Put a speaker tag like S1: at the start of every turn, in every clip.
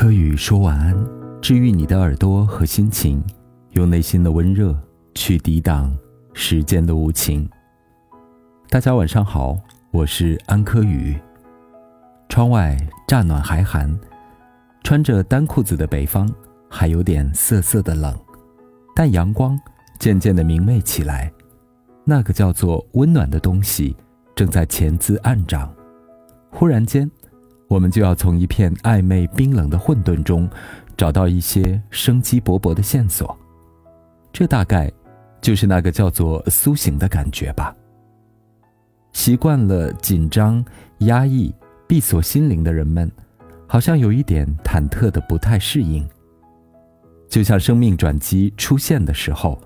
S1: 柯宇说晚安，治愈你的耳朵和心情，用内心的温热去抵挡时间的无情。大家晚上好，我是安柯宇。窗外乍暖还寒，穿着单裤子的北方还有点涩涩的冷，但阳光渐渐的明媚起来，那个叫做温暖的东西正在潜滋暗长。忽然间。我们就要从一片暧昧冰冷的混沌中，找到一些生机勃勃的线索。这大概就是那个叫做苏醒的感觉吧。习惯了紧张、压抑、闭锁心灵的人们，好像有一点忐忑的不太适应。就像生命转机出现的时候，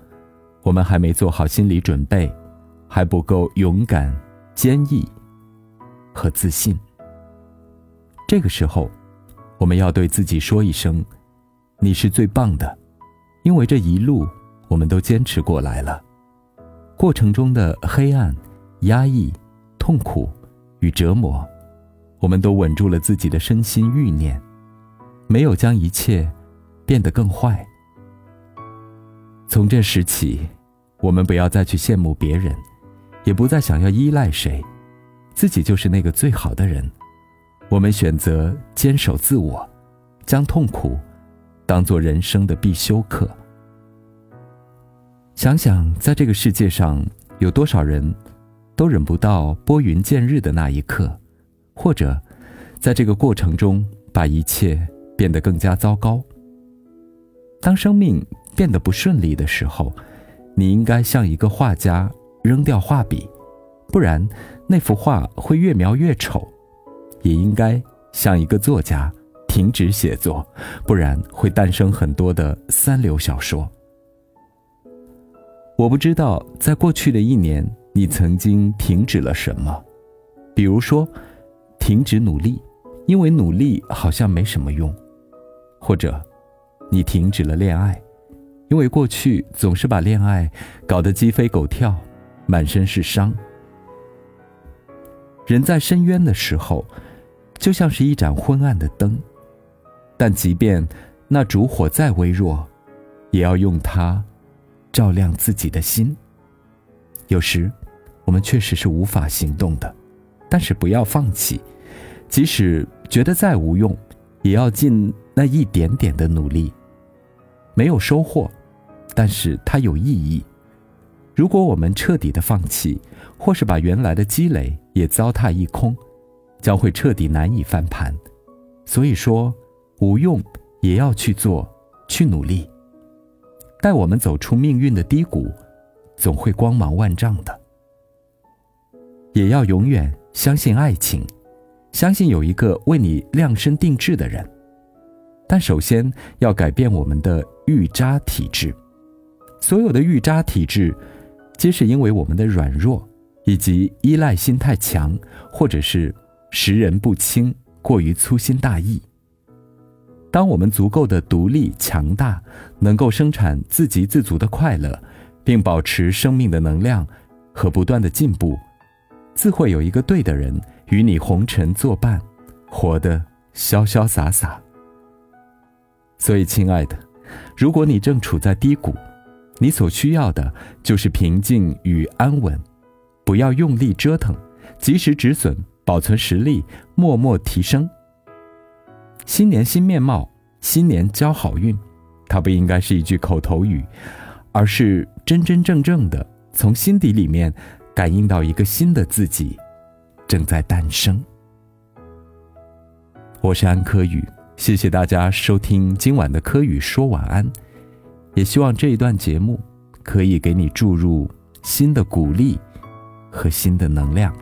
S1: 我们还没做好心理准备，还不够勇敢、坚毅和自信。这个时候，我们要对自己说一声：“你是最棒的。”因为这一路我们都坚持过来了。过程中的黑暗、压抑、痛苦与折磨，我们都稳住了自己的身心欲念，没有将一切变得更坏。从这时起，我们不要再去羡慕别人，也不再想要依赖谁，自己就是那个最好的人。我们选择坚守自我，将痛苦当做人生的必修课。想想，在这个世界上，有多少人都忍不到拨云见日的那一刻，或者在这个过程中把一切变得更加糟糕。当生命变得不顺利的时候，你应该像一个画家扔掉画笔，不然那幅画会越描越丑。也应该像一个作家，停止写作，不然会诞生很多的三流小说。我不知道在过去的一年，你曾经停止了什么，比如说，停止努力，因为努力好像没什么用；或者，你停止了恋爱，因为过去总是把恋爱搞得鸡飞狗跳，满身是伤。人在深渊的时候。就像是一盏昏暗的灯，但即便那烛火再微弱，也要用它照亮自己的心。有时，我们确实是无法行动的，但是不要放弃。即使觉得再无用，也要尽那一点点的努力。没有收获，但是它有意义。如果我们彻底的放弃，或是把原来的积累也糟蹋一空。将会彻底难以翻盘，所以说，无用也要去做，去努力。待我们走出命运的低谷，总会光芒万丈的。也要永远相信爱情，相信有一个为你量身定制的人。但首先要改变我们的预渣体质。所有的预渣体质，皆是因为我们的软弱以及依赖心太强，或者是。识人不清，过于粗心大意。当我们足够的独立强大，能够生产自给自足的快乐，并保持生命的能量和不断的进步，自会有一个对的人与你红尘作伴，活得潇潇洒洒。所以，亲爱的，如果你正处在低谷，你所需要的就是平静与安稳，不要用力折腾，及时止损。保存实力，默默提升。新年新面貌，新年交好运，它不应该是一句口头语，而是真真正正的从心底里面感应到一个新的自己正在诞生。我是安柯宇，谢谢大家收听今晚的柯宇说晚安，也希望这一段节目可以给你注入新的鼓励和新的能量。